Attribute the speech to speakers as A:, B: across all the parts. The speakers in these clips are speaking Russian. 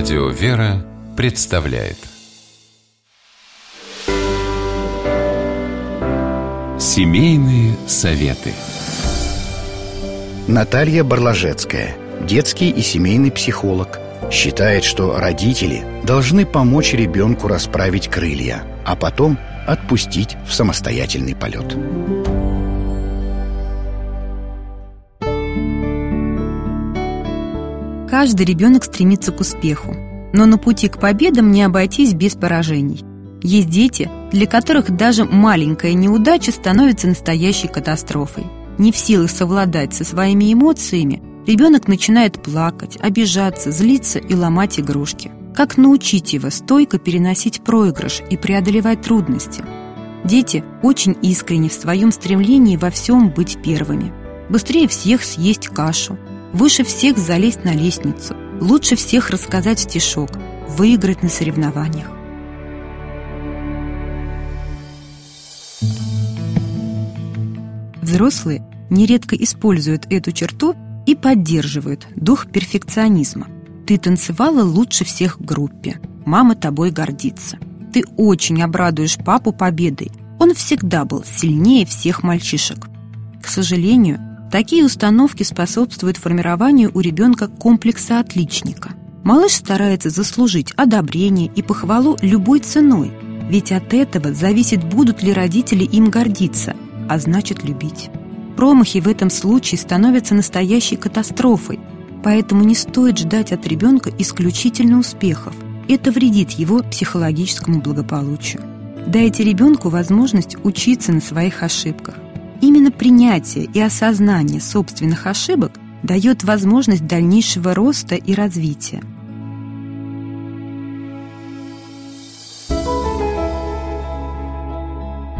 A: Радио «Вера» представляет Семейные советы
B: Наталья Барлажецкая, детский и семейный психолог, считает, что родители должны помочь ребенку расправить крылья, а потом отпустить в самостоятельный полет.
C: Каждый ребенок стремится к успеху, но на пути к победам не обойтись без поражений. Есть дети, для которых даже маленькая неудача становится настоящей катастрофой. Не в силах совладать со своими эмоциями, ребенок начинает плакать, обижаться, злиться и ломать игрушки. Как научить его стойко переносить проигрыш и преодолевать трудности? Дети очень искренни в своем стремлении во всем быть первыми. Быстрее всех съесть кашу, выше всех залезть на лестницу, лучше всех рассказать стишок, выиграть на соревнованиях. Взрослые нередко используют эту черту и поддерживают дух перфекционизма. Ты танцевала лучше всех в группе. Мама тобой гордится. Ты очень обрадуешь папу победой. Он всегда был сильнее всех мальчишек. К сожалению, такие установки способствуют формированию у ребенка комплекса отличника. Малыш старается заслужить одобрение и похвалу любой ценой, ведь от этого зависит, будут ли родители им гордиться, а значит любить. Промахи в этом случае становятся настоящей катастрофой, поэтому не стоит ждать от ребенка исключительно успехов. Это вредит его психологическому благополучию. Дайте ребенку возможность учиться на своих ошибках. Именно принятие и осознание собственных ошибок дает возможность дальнейшего роста и развития.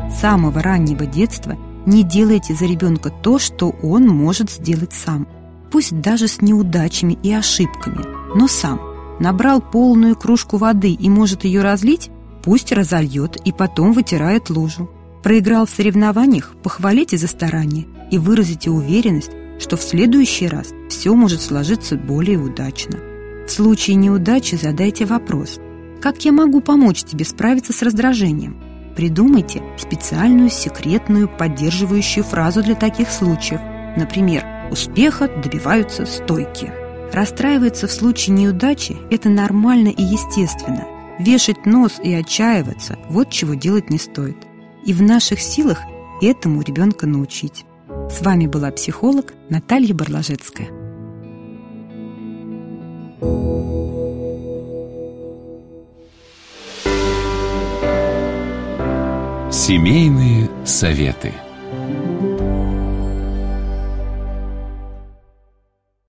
C: С самого раннего детства не делайте за ребенка то, что он может сделать сам. Пусть даже с неудачами и ошибками, но сам. Набрал полную кружку воды и может ее разлить, Пусть разольет и потом вытирает лужу. Проиграл в соревнованиях, похвалите за старание и выразите уверенность, что в следующий раз все может сложиться более удачно. В случае неудачи задайте вопрос «Как я могу помочь тебе справиться с раздражением?» Придумайте специальную секретную поддерживающую фразу для таких случаев. Например, «Успеха добиваются стойки». Расстраиваться в случае неудачи – это нормально и естественно – Вешать нос и отчаиваться – вот чего делать не стоит. И в наших силах этому ребенка научить. С вами была психолог Наталья Барлажецкая.
A: Семейные советы.